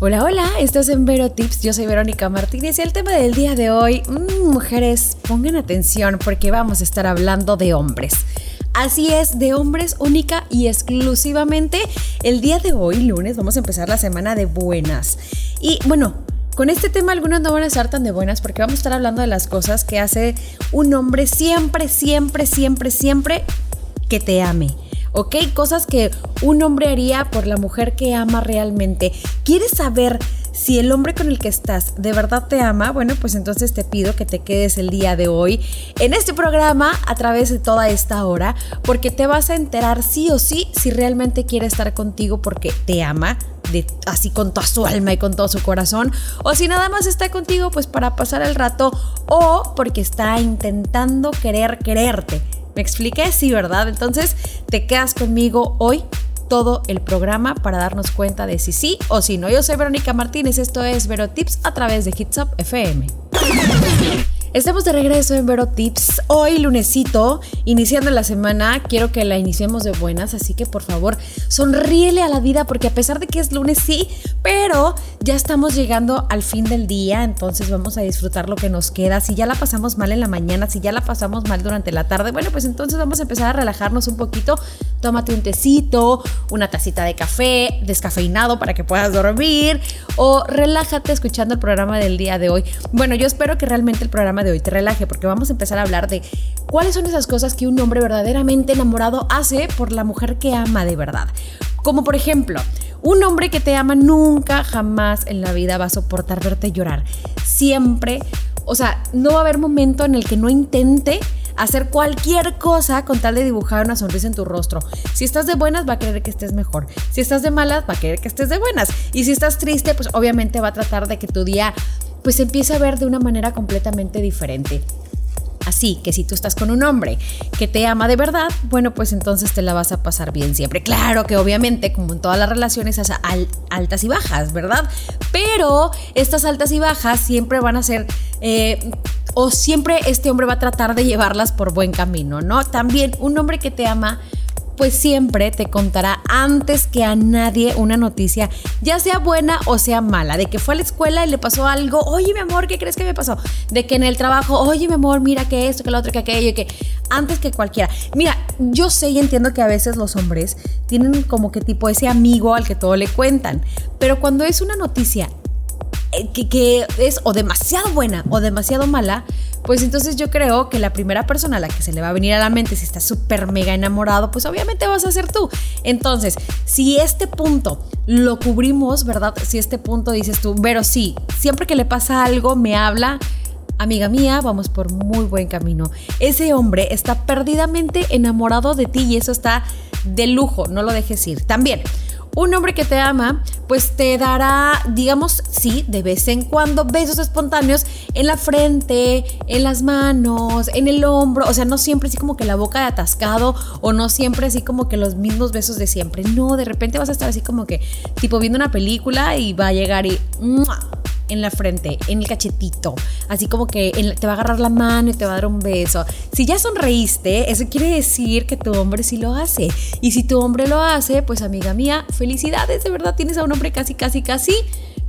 Hola, hola, estás en Vero Tips, yo soy Verónica Martínez y el tema del día de hoy, mmm, mujeres, pongan atención porque vamos a estar hablando de hombres. Así es, de hombres única y exclusivamente. El día de hoy, lunes, vamos a empezar la semana de buenas. Y bueno, con este tema algunas no van a estar tan de buenas porque vamos a estar hablando de las cosas que hace un hombre siempre, siempre, siempre, siempre que te ame. ¿Ok? Cosas que un hombre haría por la mujer que ama realmente. ¿Quieres saber si el hombre con el que estás de verdad te ama? Bueno, pues entonces te pido que te quedes el día de hoy en este programa a través de toda esta hora, porque te vas a enterar sí o sí si realmente quiere estar contigo porque te ama. Así con toda su alma y con todo su corazón, o si nada más está contigo pues para pasar el rato o porque está intentando querer quererte. ¿Me expliqué? Sí, ¿verdad? Entonces te quedas conmigo hoy todo el programa para darnos cuenta de si sí o si no. Yo soy Verónica Martínez, esto es Vero Tips a través de Hits Up FM. Estamos de regreso en Vero Tips. Hoy, lunesito, iniciando la semana, quiero que la iniciemos de buenas, así que por favor, sonríele a la vida, porque a pesar de que es lunes, sí, pero ya estamos llegando al fin del día, entonces vamos a disfrutar lo que nos queda. Si ya la pasamos mal en la mañana, si ya la pasamos mal durante la tarde, bueno, pues entonces vamos a empezar a relajarnos un poquito. Tómate un tecito, una tacita de café, descafeinado para que puedas dormir, o relájate escuchando el programa del día de hoy. Bueno, yo espero que realmente el programa de hoy te relaje porque vamos a empezar a hablar de cuáles son esas cosas que un hombre verdaderamente enamorado hace por la mujer que ama de verdad. Como por ejemplo, un hombre que te ama nunca, jamás en la vida va a soportar verte llorar. Siempre, o sea, no va a haber momento en el que no intente hacer cualquier cosa con tal de dibujar una sonrisa en tu rostro. Si estás de buenas, va a querer que estés mejor. Si estás de malas, va a querer que estés de buenas. Y si estás triste, pues obviamente va a tratar de que tu día pues empieza a ver de una manera completamente diferente. Así que si tú estás con un hombre que te ama de verdad, bueno, pues entonces te la vas a pasar bien siempre. Claro que obviamente, como en todas las relaciones, altas y bajas, ¿verdad? Pero estas altas y bajas siempre van a ser... Eh, o siempre este hombre va a tratar de llevarlas por buen camino, ¿no? También un hombre que te ama pues siempre te contará antes que a nadie una noticia, ya sea buena o sea mala, de que fue a la escuela y le pasó algo, oye mi amor, ¿qué crees que me pasó? De que en el trabajo, oye mi amor, mira que esto, que lo otro, que aquello, que antes que cualquiera. Mira, yo sé y entiendo que a veces los hombres tienen como que tipo ese amigo al que todo le cuentan, pero cuando es una noticia eh, que, que, es o demasiado buena o demasiado mala, pues entonces yo creo que la primera persona a la que se le va a venir a la mente si está súper mega enamorado, pues obviamente vas a ser tú. Entonces, si este punto lo cubrimos, ¿verdad? Si este punto dices tú, pero sí, siempre que le pasa algo me habla, amiga mía, vamos por muy buen camino. Ese hombre está perdidamente enamorado de ti y eso está de lujo, no lo dejes ir. También, un hombre que te ama, pues te dará, digamos, sí, de vez en cuando besos espontáneos en la frente, en las manos, en el hombro, o sea, no siempre así como que la boca de atascado o no siempre así como que los mismos besos de siempre. No, de repente vas a estar así como que tipo viendo una película y va a llegar y en la frente, en el cachetito, así como que te va a agarrar la mano y te va a dar un beso. Si ya sonreíste, eso quiere decir que tu hombre sí lo hace. Y si tu hombre lo hace, pues amiga mía, felicidades, de verdad tienes a un hombre casi, casi, casi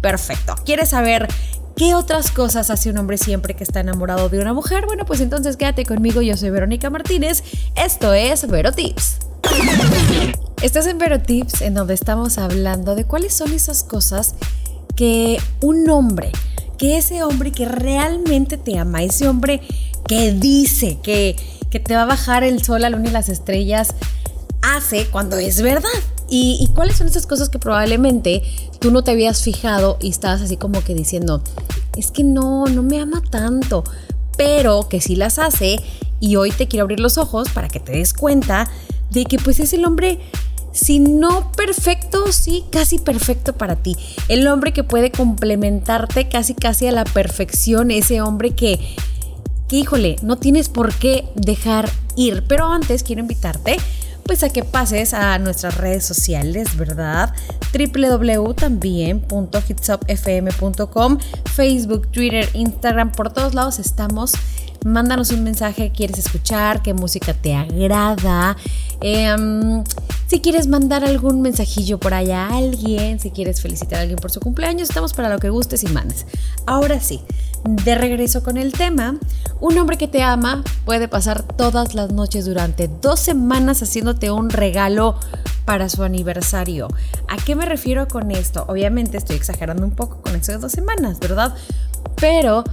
perfecto. ¿Quieres saber ¿Qué otras cosas hace un hombre siempre que está enamorado de una mujer? Bueno, pues entonces quédate conmigo, yo soy Verónica Martínez, esto es Vero Tips. Estás en Vero Tips, en donde estamos hablando de cuáles son esas cosas que un hombre, que ese hombre que realmente te ama, ese hombre que dice que, que te va a bajar el sol, la luna y las estrellas, hace cuando es verdad. ¿Y, ¿Y, cuáles son esas cosas que probablemente tú no te habías fijado y estabas así como que diciendo, es que no, no me ama tanto, pero que sí las hace y hoy te quiero abrir los ojos para que te des cuenta de que pues es el hombre si no perfecto, sí, casi perfecto para ti. El hombre que puede complementarte casi, casi a la perfección, ese hombre que, que híjole, no tienes por qué dejar ir. Pero antes quiero invitarte pues a que pases a nuestras redes sociales, ¿verdad? www.también.hitsupfm.com, Facebook, Twitter, Instagram, por todos lados estamos. Mándanos un mensaje, quieres escuchar, qué música te agrada, Em, si quieres mandar algún mensajillo por allá a alguien, si quieres felicitar a alguien por su cumpleaños, estamos para lo que gustes y mandes. Ahora sí, de regreso con el tema, un hombre que te ama puede pasar todas las noches durante dos semanas haciéndote un regalo para su aniversario. ¿A qué me refiero con esto? Obviamente estoy exagerando un poco con de dos semanas, ¿verdad? Pero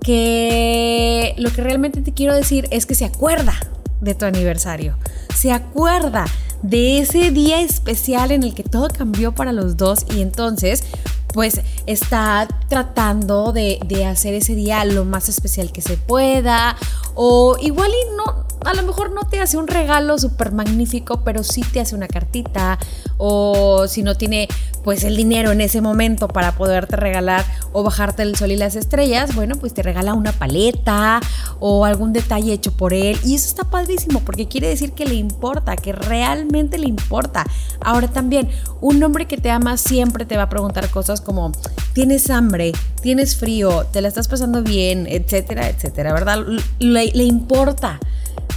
que lo que realmente te quiero decir es que se acuerda de tu aniversario. Se acuerda de ese día especial en el que todo cambió para los dos y entonces pues está tratando de, de, hacer ese día lo más especial que se pueda o igual y no, a lo mejor no te hace un regalo súper magnífico, pero sí te hace una cartita o si no tiene pues el dinero en ese momento para poderte regalar o bajarte el sol y las estrellas, bueno, pues te regala una paleta o algún detalle hecho por él. Y eso está padrísimo porque quiere decir que le importa, que realmente le importa. Ahora también, un hombre que te ama siempre te va a preguntar cosas como, ¿tienes hambre? ¿Tienes frío? ¿Te la estás pasando bien? Etcétera, etcétera, ¿verdad? Le, le importa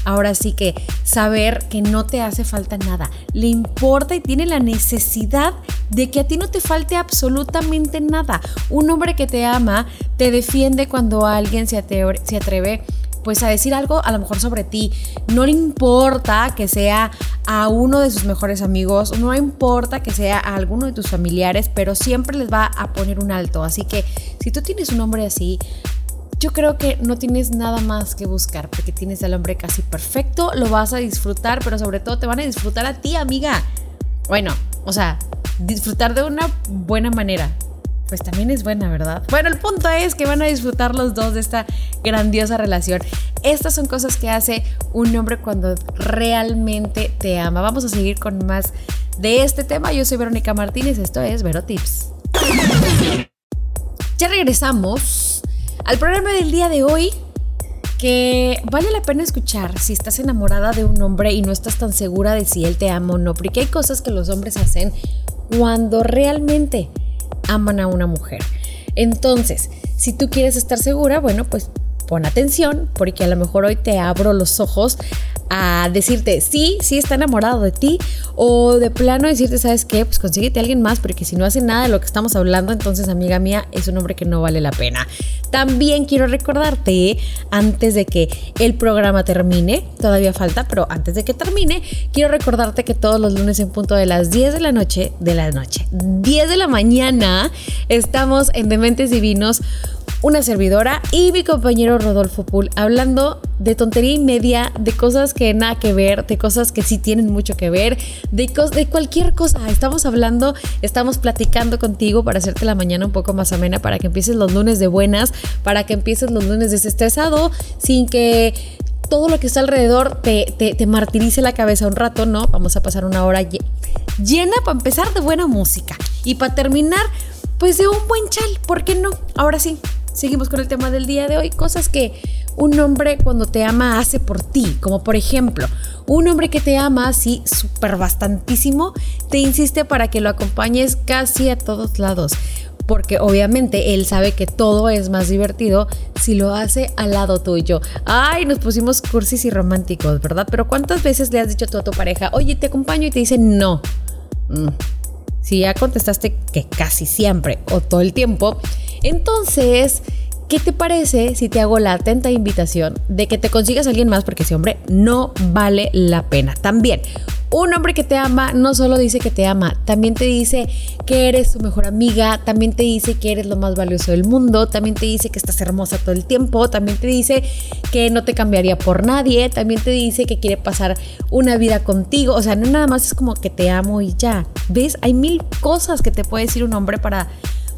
ahora sí que saber que no te hace falta nada. Le importa y tiene la necesidad de que a ti no te falte absolutamente nada. Un hombre que te ama te defiende cuando alguien se se atreve pues a decir algo a lo mejor sobre ti. No le importa que sea a uno de sus mejores amigos, no importa que sea a alguno de tus familiares, pero siempre les va a poner un alto. Así que si tú tienes un hombre así, yo creo que no tienes nada más que buscar porque tienes al hombre casi perfecto, lo vas a disfrutar, pero sobre todo te van a disfrutar a ti, amiga. Bueno, o sea, disfrutar de una buena manera. Pues también es buena, ¿verdad? Bueno, el punto es que van a disfrutar los dos de esta grandiosa relación. Estas son cosas que hace un hombre cuando realmente te ama. Vamos a seguir con más de este tema. Yo soy Verónica Martínez, esto es Vero Tips. Ya regresamos al programa del día de hoy que vale la pena escuchar si estás enamorada de un hombre y no estás tan segura de si él te ama o no, porque hay cosas que los hombres hacen cuando realmente aman a una mujer. Entonces, si tú quieres estar segura, bueno, pues pon atención, porque a lo mejor hoy te abro los ojos a decirte, sí, sí está enamorado de ti, o de plano decirte, ¿sabes qué? Pues consíguete a alguien más, porque si no hace nada de lo que estamos hablando, entonces, amiga mía, es un hombre que no vale la pena. También quiero recordarte, antes de que el programa termine, todavía falta, pero antes de que termine, quiero recordarte que todos los lunes en punto de las 10 de la noche, de la noche, 10 de la mañana, estamos en Dementes Divinos una servidora y mi compañero Rodolfo Pool hablando de tontería y media, de cosas que nada que ver, de cosas que sí tienen mucho que ver, de, de cualquier cosa. Estamos hablando, estamos platicando contigo para hacerte la mañana un poco más amena, para que empieces los lunes de buenas, para que empieces los lunes desestresado, sin que todo lo que está alrededor te, te, te, martirice la cabeza un rato, ¿no? Vamos a pasar una hora llena para empezar de buena música y para terminar, pues de un buen chal, ¿por qué no? Ahora sí, seguimos con el tema del día de hoy, cosas que un hombre cuando te ama hace por ti, como por ejemplo, un hombre que te ama así súper bastantísimo, te insiste para que lo acompañes casi a todos lados, porque obviamente él sabe que todo es más divertido si lo hace al lado tuyo. Ay, nos pusimos cursis y románticos, ¿verdad? Pero ¿cuántas veces le has dicho tú a tu pareja, oye, te acompaño y te dice no? Mm. Si ya contestaste que casi siempre o todo el tiempo, entonces, ¿qué te parece si te hago la atenta invitación de que te consigas a alguien más? Porque ese hombre no vale la pena. También, un hombre que te ama no solo dice que te ama, también te dice que eres su mejor amiga, también te dice que eres lo más valioso del mundo, también te dice que estás hermosa todo el tiempo, también te dice que no te cambiaría por nadie, también te dice que quiere pasar una vida contigo, o sea, no nada más es como que te amo y ya. ¿Ves? Hay mil cosas que te puede decir un hombre para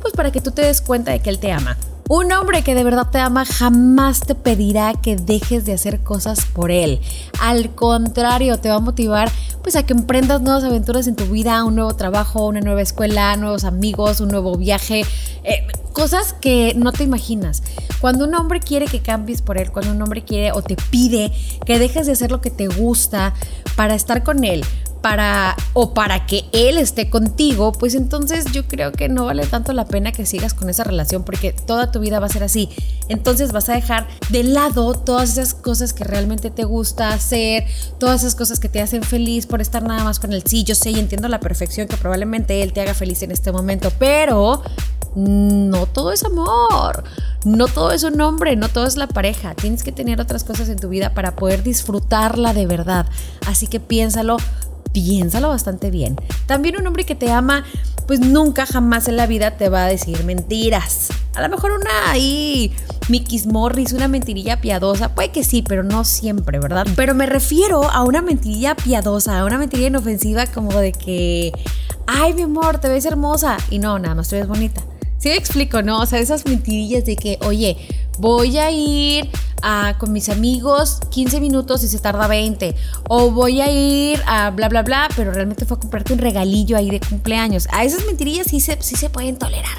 pues para que tú te des cuenta de que él te ama. Un hombre que de verdad te ama jamás te pedirá que dejes de hacer cosas por él. Al contrario, te va a motivar pues a que emprendas nuevas aventuras en tu vida, un nuevo trabajo, una nueva escuela, nuevos amigos, un nuevo viaje, eh, cosas que no te imaginas. Cuando un hombre quiere que cambies por él, cuando un hombre quiere o te pide que dejes de hacer lo que te gusta para estar con él, para o para que él esté contigo, pues entonces yo creo que no vale tanto la pena que sigas con esa relación porque toda tu vida va a ser así. Entonces vas a dejar de lado todas esas cosas que realmente te gusta hacer, todas esas cosas que te hacen feliz por estar nada más con él. Sí, yo sé y entiendo la perfección que probablemente él te haga feliz en este momento, pero no todo es amor. No todo es un hombre, no todo es la pareja. Tienes que tener otras cosas en tu vida para poder disfrutarla de verdad. Así que piénsalo, piénsalo bastante bien. También un hombre que te ama, pues nunca jamás en la vida te va a decir mentiras. A lo mejor una ahí, Mickey Morris, una mentirilla piadosa, puede que sí, pero no siempre, ¿verdad? Pero me refiero a una mentirilla piadosa, a una mentirilla inofensiva como de que, ay mi amor, te ves hermosa. Y no, nada más te ves bonita. Sí me explico, ¿no? O sea, esas mentirillas de que, oye, voy a ir a, con mis amigos 15 minutos y se tarda 20. O voy a ir a bla, bla, bla, pero realmente fue a comprarte un regalillo ahí de cumpleaños. A esas mentirillas sí se, sí se pueden tolerar,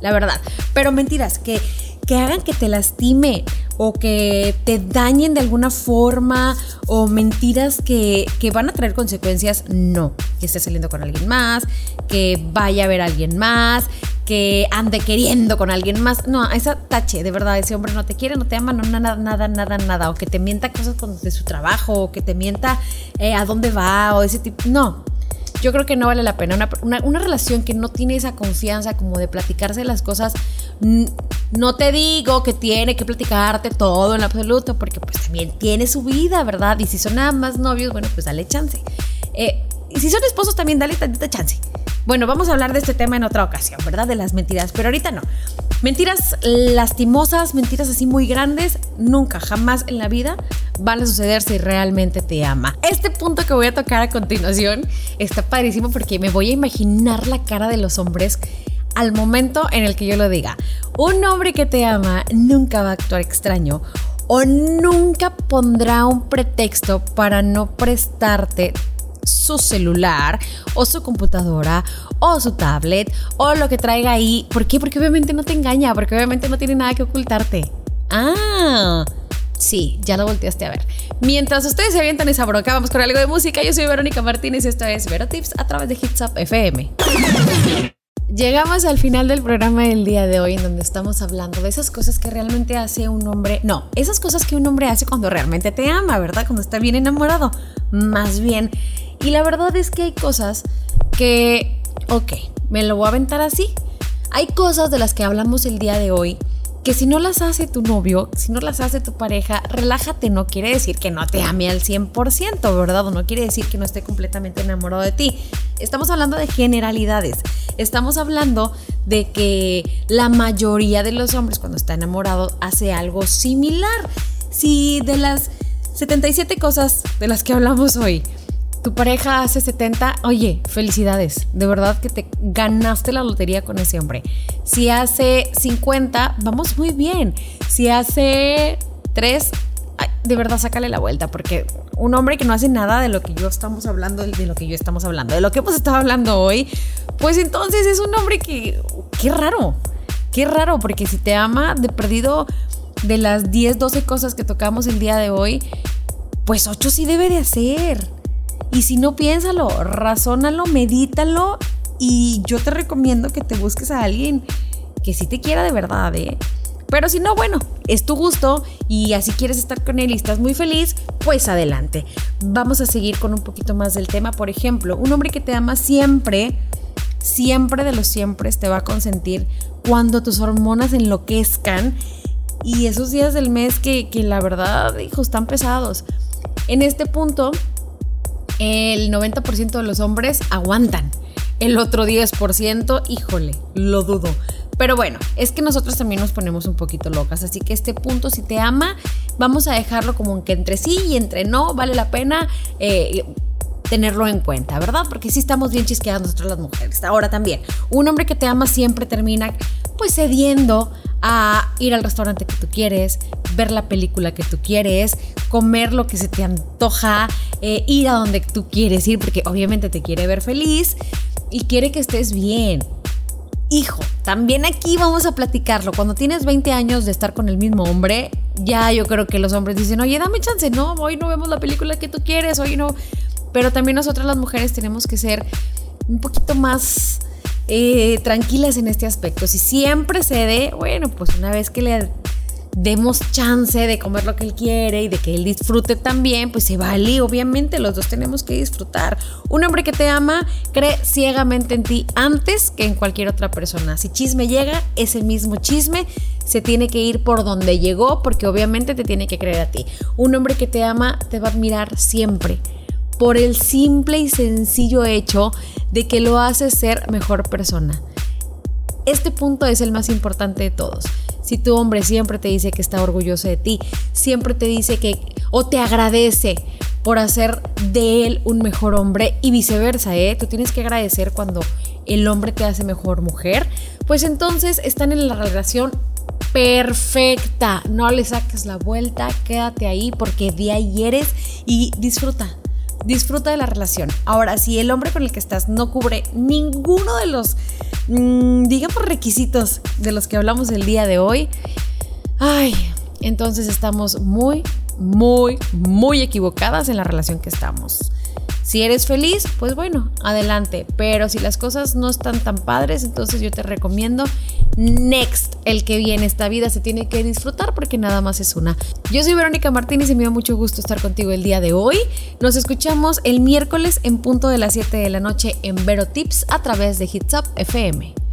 la verdad. Pero mentiras que, que hagan que te lastime o que te dañen de alguna forma o mentiras que, que, van a traer consecuencias, no. Que estés saliendo con alguien más, que vaya a ver a alguien más, que ande queriendo con alguien más. No, esa tache, de verdad, ese hombre no te quiere, no te ama, no, nada, nada, nada, nada. O que te mienta cosas de su trabajo, o que te mienta eh, a dónde va, o ese tipo. No, yo creo que no vale la pena. Una, una, relación que no tiene esa confianza como de platicarse las cosas, no te digo que tiene que platicarte todo en absoluto, porque pues también tiene su vida, ¿verdad? Y si son nada más novios, bueno, pues dale chance. Eh, y si son esposos también, dale tantita chance. Bueno, vamos a hablar de este tema en otra ocasión, ¿verdad? De las mentiras, pero ahorita no. Mentiras lastimosas, mentiras así muy grandes, nunca, jamás en la vida van a suceder si realmente te ama. Este punto que voy a tocar a continuación está padrísimo porque me voy a imaginar la cara de los hombres al momento en el que yo lo diga. Un hombre que te ama nunca va a actuar extraño o nunca pondrá un pretexto para no prestarte su celular o su computadora o su tablet o lo que traiga ahí. ¿Por qué? Porque obviamente no te engaña, porque obviamente no tiene nada que ocultarte. Ah. Sí, ya lo volteaste a ver. Mientras ustedes se avientan esa broca, vamos con algo de música. Yo soy Verónica Martínez y esto es Vero Tips a través de Hits Up FM. Llegamos al final del programa del día de hoy en donde estamos hablando de esas cosas que realmente hace un hombre, no, esas cosas que un hombre hace cuando realmente te ama, ¿verdad? Cuando está bien enamorado. Más bien, y la verdad es que hay cosas que, ok, me lo voy a aventar así. Hay cosas de las que hablamos el día de hoy que si no las hace tu novio, si no las hace tu pareja, relájate, no quiere decir que no te ame al 100%, ¿verdad? O no quiere decir que no esté completamente enamorado de ti. Estamos hablando de generalidades. Estamos hablando de que la mayoría de los hombres cuando está enamorado hace algo similar. Si de las 77 cosas de las que hablamos hoy, tu pareja hace 70, oye, felicidades, de verdad que te ganaste la lotería con ese hombre. Si hace 50, vamos muy bien. Si hace 3, de verdad sácale la vuelta, porque un hombre que no hace nada de lo que yo estamos hablando, de lo que yo estamos hablando, de lo que hemos estado hablando hoy, pues entonces es un hombre que, qué raro, qué raro, porque si te ama de perdido de las 10, 12 cosas que tocamos el día de hoy, pues 8 sí debe de hacer. Y si no, piénsalo, razónalo, medítalo y yo te recomiendo que te busques a alguien que sí te quiera de verdad, ¿eh? Pero si no, bueno, es tu gusto y así quieres estar con él y estás muy feliz, pues adelante. Vamos a seguir con un poquito más del tema. Por ejemplo, un hombre que te ama siempre, siempre de los siempre te va a consentir cuando tus hormonas enloquezcan y esos días del mes que, que la verdad, hijo, están pesados. En este punto, el 90% de los hombres aguantan. El otro 10%, híjole, lo dudo. Pero bueno, es que nosotros también nos ponemos un poquito locas, así que este punto, si te ama, vamos a dejarlo como que entre sí y entre no, vale la pena eh, tenerlo en cuenta, ¿verdad? Porque sí estamos bien chisqueadas nosotros las mujeres. Ahora también, un hombre que te ama siempre termina pues cediendo a ir al restaurante que tú quieres, ver la película que tú quieres, comer lo que se te antoja, eh, ir a donde tú quieres ir, porque obviamente te quiere ver feliz y quiere que estés bien. Hijo, también aquí vamos a platicarlo. Cuando tienes 20 años de estar con el mismo hombre, ya yo creo que los hombres dicen, oye, dame chance, no, hoy no vemos la película que tú quieres, hoy no. pero también nosotras las mujeres tenemos que ser un poquito más eh, tranquilas en este aspecto. Si siempre cede, bueno, pues una vez que le demos chance de comer lo que él quiere y de que él disfrute también, pues se vale, obviamente los dos tenemos que disfrutar. Un hombre que te ama cree ciegamente en ti antes que en cualquier otra persona. Si chisme llega, ese mismo chisme se tiene que ir por donde llegó porque obviamente te tiene que creer a ti. Un hombre que te ama te va a admirar siempre por el simple y sencillo hecho de que lo hace ser mejor persona. Este punto es el más importante de todos. Si tu hombre siempre te dice que está orgulloso de ti, siempre te dice que o te agradece por hacer de él un mejor hombre y viceversa, ¿eh? Tú tienes que agradecer cuando el hombre te hace mejor mujer, pues entonces están en la relación perfecta. No le saques la vuelta, quédate ahí porque de ahí eres y disfruta. Disfruta de la relación. Ahora, si el hombre con el que estás no cubre ninguno de los Mm, digamos, requisitos de los que hablamos el día de hoy, ay, entonces estamos muy, muy, muy equivocadas en la relación que estamos. Si eres feliz, pues bueno, adelante. Pero si las cosas no están tan padres, entonces yo te recomiendo Next, el que viene. Esta vida se tiene que disfrutar porque nada más es una. Yo soy Verónica Martínez y me da mucho gusto estar contigo el día de hoy. Nos escuchamos el miércoles en punto de las 7 de la noche en Vero Tips a través de Hits Up FM.